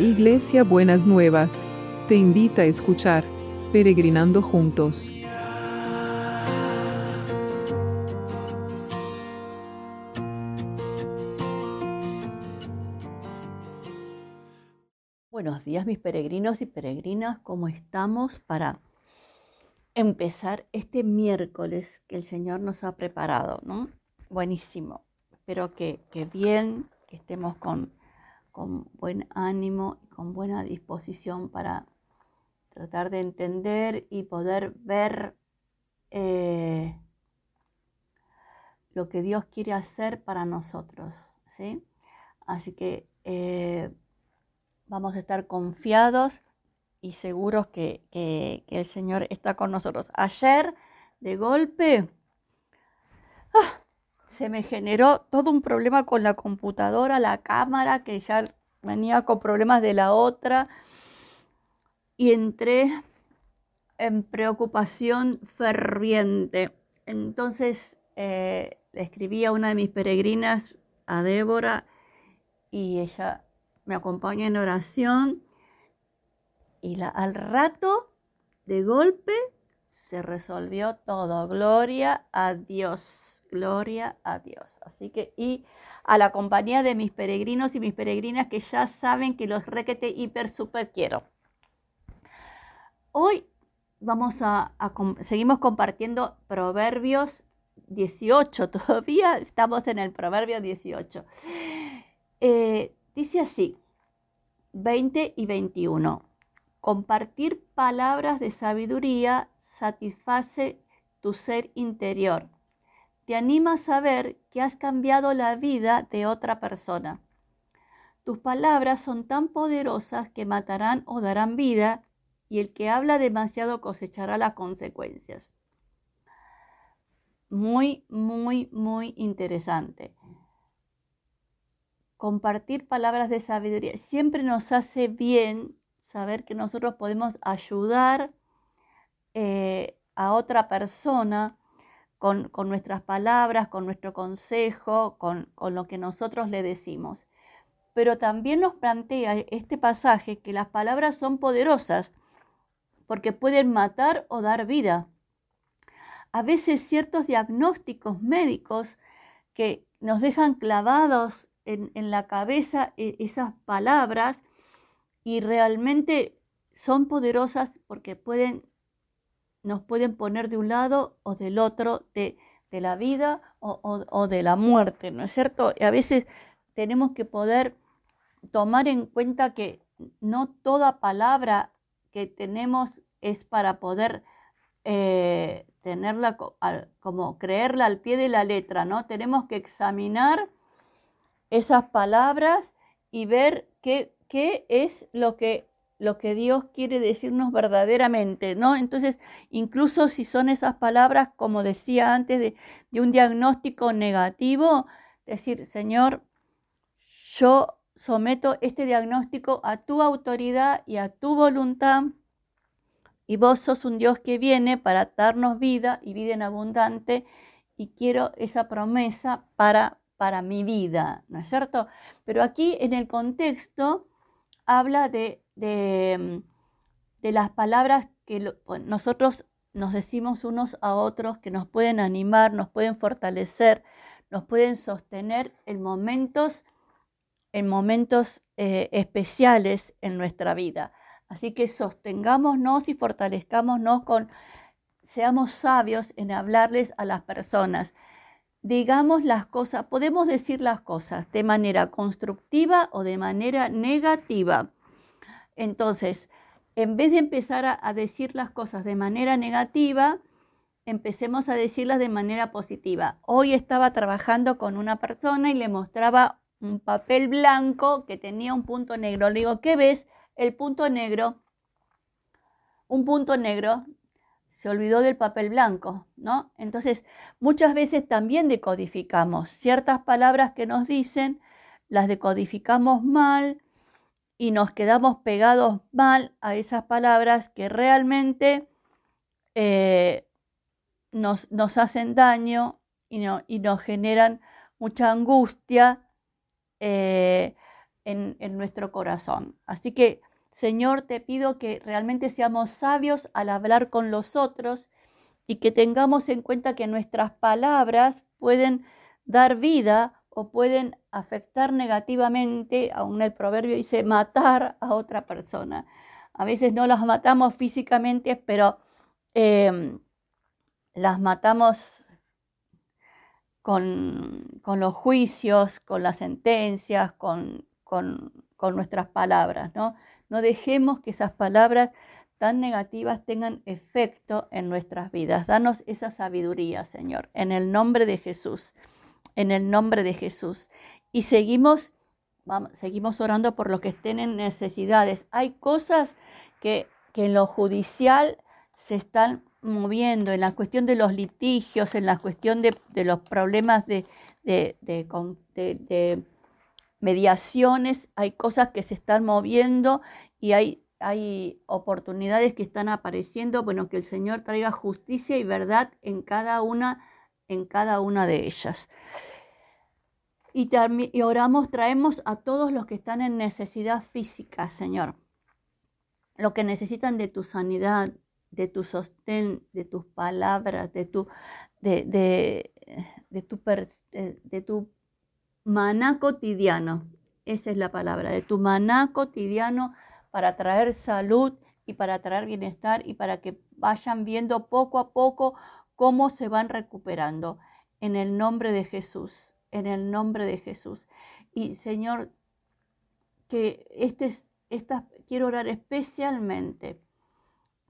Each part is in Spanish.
Iglesia Buenas Nuevas, te invita a escuchar Peregrinando Juntos. Buenos días mis peregrinos y peregrinas, ¿cómo estamos para empezar este miércoles que el Señor nos ha preparado? ¿no? Buenísimo, espero que, que bien, que estemos con con buen ánimo y con buena disposición para tratar de entender y poder ver eh, lo que Dios quiere hacer para nosotros. ¿sí? Así que eh, vamos a estar confiados y seguros que, que, el Señor está con nosotros. Ayer, de golpe, ¡ah! Se me generó todo un problema con la computadora, la cámara, que ya venía con problemas de la otra. Y entré en preocupación ferviente. Entonces eh, le escribí a una de mis peregrinas, a Débora, y ella me acompaña en oración. Y la, al rato, de golpe, se resolvió todo. Gloria a Dios. Gloria a Dios. Así que, y a la compañía de mis peregrinos y mis peregrinas que ya saben que los requete hiper super quiero. Hoy vamos a, seguimos compartiendo Proverbios 18, todavía estamos en el Proverbio 18. Eh, dice así, 20 y 21. Compartir palabras de sabiduría satisface tu ser interior te anima a saber que has cambiado la vida de otra persona. Tus palabras son tan poderosas que matarán o darán vida y el que habla demasiado cosechará las consecuencias. Muy, muy, muy interesante. Compartir palabras de sabiduría siempre nos hace bien saber que nosotros podemos ayudar eh, a otra persona con, nuestras palabras, con nuestro consejo, con, lo que nosotros le decimos. Pero también nos plantea este pasaje que las palabras son poderosas porque pueden matar o dar vida. A veces ciertos diagnósticos médicos que nos dejan clavados en, en, la cabeza e, esas palabras y realmente son poderosas porque pueden nos pueden poner de un lado o del otro de, la vida o, de la muerte, ¿no es cierto? Y a veces tenemos que poder tomar en cuenta que no toda palabra que tenemos es para poder eh, tenerla como creerla al pie de la letra, ¿no? Tenemos que examinar esas palabras y ver qué, qué es lo que lo que Dios quiere decirnos verdaderamente, ¿no? Entonces, incluso si son esas palabras, como decía antes, de, un diagnóstico negativo, decir, Señor, yo someto este diagnóstico a tu autoridad y a tu voluntad, y vos sos un Dios que viene para darnos vida y vida en abundante, y quiero esa promesa para, para mi vida, ¿no es cierto? Pero aquí en el contexto habla de de, las palabras que nosotros nos decimos unos a otros, que nos pueden animar, nos pueden fortalecer, nos pueden sostener en momentos, en momentos eh, especiales en nuestra vida. Así que sostengámonos y fortalezcámonos con, seamos sabios en hablarles a las personas. Digamos las cosas, podemos decir las cosas de manera constructiva o de manera negativa. Entonces, en vez de empezar a, decir las cosas de manera negativa, empecemos a decirlas de manera positiva. Hoy estaba trabajando con una persona y le mostraba un papel blanco que tenía un punto negro. Le digo, ¿qué ves? El punto negro, un punto negro, se olvidó del papel blanco, ¿no? Entonces, muchas veces también decodificamos ciertas palabras que nos dicen, las decodificamos mal, y nos quedamos pegados mal a esas palabras que realmente eh, nos, hacen daño y, no, y, nos generan mucha angustia, eh, en, en nuestro corazón. Así que, Señor, te pido que realmente seamos sabios al hablar con los otros y que tengamos en cuenta que nuestras palabras pueden dar vida o pueden afectar negativamente, aún el proverbio dice matar a otra persona. A veces no las matamos físicamente, pero em, las matamos con, los juicios, con las sentencias, con, con, con nuestras palabras. ¿no? no dejemos que esas palabras tan negativas tengan efecto en nuestras vidas. Danos esa sabiduría, Señor, en el nombre de Jesús en el nombre de Jesús. Y seguimos, vamos, seguimos orando por los que estén en necesidades. Hay cosas que, en lo judicial se están moviendo, en la cuestión de los litigios, en la cuestión de, los problemas de, de, de, mediaciones, hay cosas que se están moviendo y hay, hay oportunidades que están apareciendo. Bueno, que el Señor traiga justicia y verdad en cada una en cada una de ellas. Y, oramos, traemos a todos los que están en necesidad física, Señor, lo que necesitan de tu sanidad, de tu sostén, de tus palabras, de tu, de, de, de tu, de tu maná cotidiano. Esa es la palabra, de tu maná cotidiano para traer salud y para traer bienestar y para que vayan viendo poco a poco cómo se van recuperando. En el nombre de Jesús, en el nombre de Jesús. Y Señor, que este, estas, quiero orar especialmente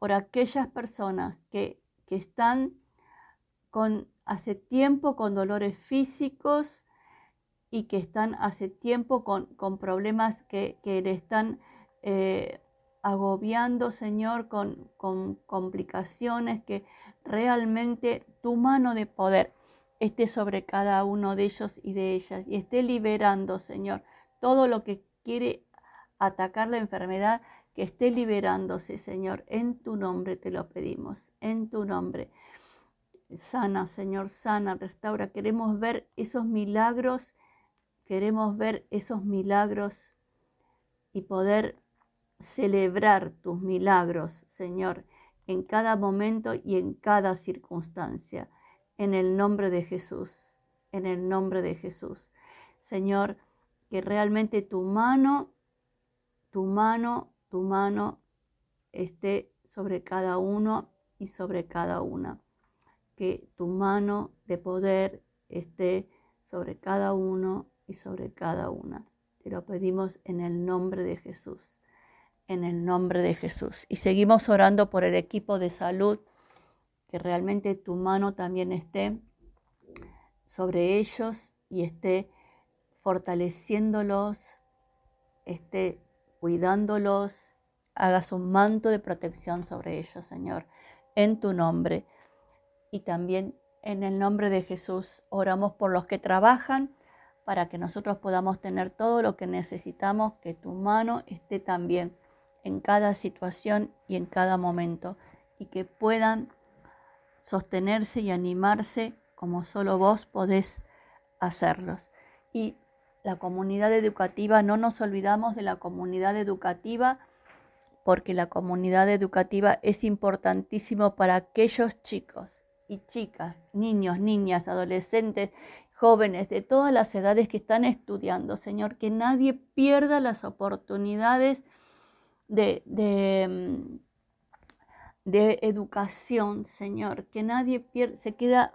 por aquellas personas que, que están con, hace tiempo con dolores físicos y que están hace tiempo con, con problemas que, que, le están eh, agobiando, Señor, con, con complicaciones que realmente tu mano de poder esté sobre cada uno de ellos y de ellas y esté liberando, Señor, todo lo que quiere atacar la enfermedad, que esté liberándose, Señor. En tu nombre te lo pedimos, en tu nombre. Sana, Señor, sana, restaura. Queremos ver esos milagros, queremos ver esos milagros y poder celebrar tus milagros, Señor, en cada momento y en cada circunstancia. En el nombre de Jesús, en el nombre de Jesús. Señor, que realmente tu mano, tu mano, tu mano esté sobre cada uno y sobre cada una. Que tu mano de poder esté sobre cada uno y sobre cada una. Te lo pedimos en el nombre de Jesús en el nombre de Jesús. Y seguimos orando por el equipo de salud, que realmente tu mano también esté sobre ellos y esté fortaleciéndolos, esté cuidándolos, hagas un manto de protección sobre ellos, Señor, en tu nombre. Y también en el nombre de Jesús oramos por los que trabajan para que nosotros podamos tener todo lo que necesitamos, que tu mano esté también en cada situación y en cada momento y que puedan sostenerse y animarse como solo vos podés hacerlos. Y la comunidad educativa, no nos olvidamos de la comunidad educativa porque la comunidad educativa es importantísimo para aquellos chicos y chicas, niños, niñas, adolescentes, jóvenes de todas las edades que están estudiando, Señor, que nadie pierda las oportunidades de, mm, de, educación, Señor, que nadie se queda,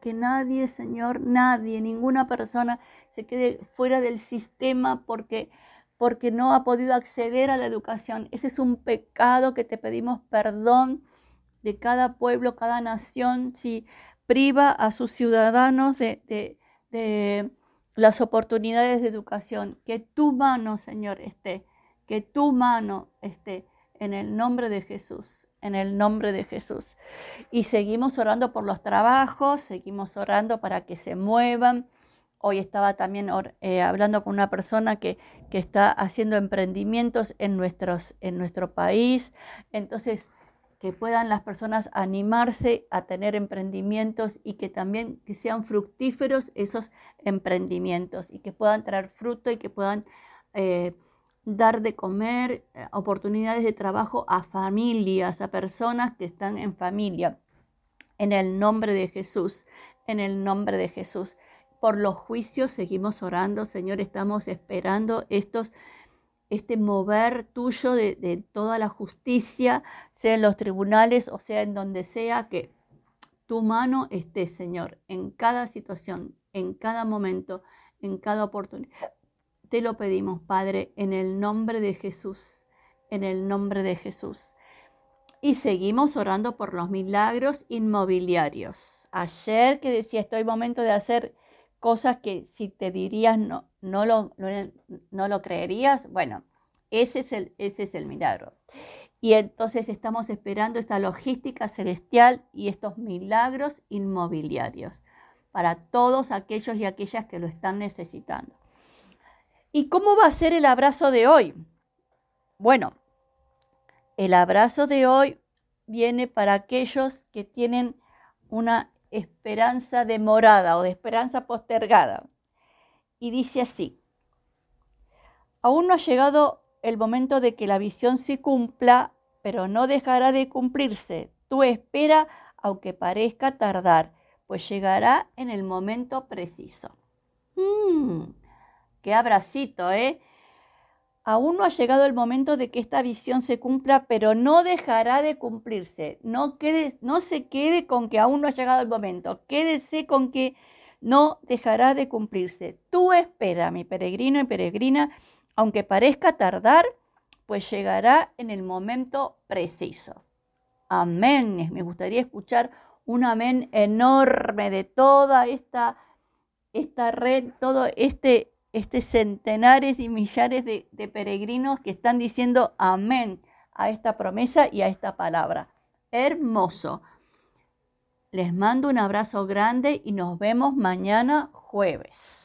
que, nadie, Señor, nadie, ninguna persona se quede fuera del sistema porque porque no ha podido acceder a la educación. Ese es un pecado que te pedimos perdón de cada pueblo, cada nación, si priva a sus ciudadanos de, de, de las oportunidades de educación. Que tu mano, Señor, esté que tu mano esté en el nombre de Jesús, en el nombre de Jesús. Y seguimos orando por los trabajos, seguimos orando para que se muevan. Hoy estaba también eh, hablando con una persona que, que, está haciendo emprendimientos en, nuestros, en nuestro país. Entonces, que puedan las personas animarse a tener emprendimientos y que también que sean fructíferos esos emprendimientos y que puedan traer fruto y que puedan eh, dar de comer, eh, oportunidades de trabajo a familias, a personas que están en familia. En el nombre de Jesús, en el nombre de Jesús. Por los juicios seguimos orando, Señor, estamos esperando estos este mover tuyo de, de, toda la justicia, sea en los tribunales o sea en donde sea, que tu mano esté, Señor, en cada situación, en cada momento, en cada oportunidad. Te lo pedimos, Padre, en el nombre de Jesús, en el nombre de Jesús. Y seguimos orando por los milagros inmobiliarios. Ayer que decía, estoy momento de hacer cosas que si te dirías no, no, lo, no, lo creerías. Bueno, ese es, el, ese es el milagro. Y entonces estamos esperando esta logística celestial y estos milagros inmobiliarios para todos aquellos y aquellas que lo están necesitando. ¿Y cómo va a ser el abrazo de hoy? Bueno, el abrazo de hoy viene para aquellos que tienen una esperanza demorada o de esperanza postergada. Y dice así, aún no ha llegado el momento de que la visión se cumpla, pero no dejará de cumplirse. Tú espera, aunque parezca tardar, pues llegará en el momento preciso. Mm, qué abracito, ¿eh? Aún no ha llegado el momento de que esta visión se cumpla, pero no dejará de cumplirse. No, quede, no se quede con que aún no ha llegado el momento. Quédese con que no dejará de cumplirse. Tú espera, mi peregrino y peregrina, aunque parezca tardar, pues llegará en el momento preciso. Amén. Me gustaría escuchar un amén enorme de toda esta, esta red, todo este este centenares y millares de, de peregrinos que están diciendo amén a esta promesa y a esta palabra. Hermoso. Les mando un abrazo grande y nos vemos mañana jueves.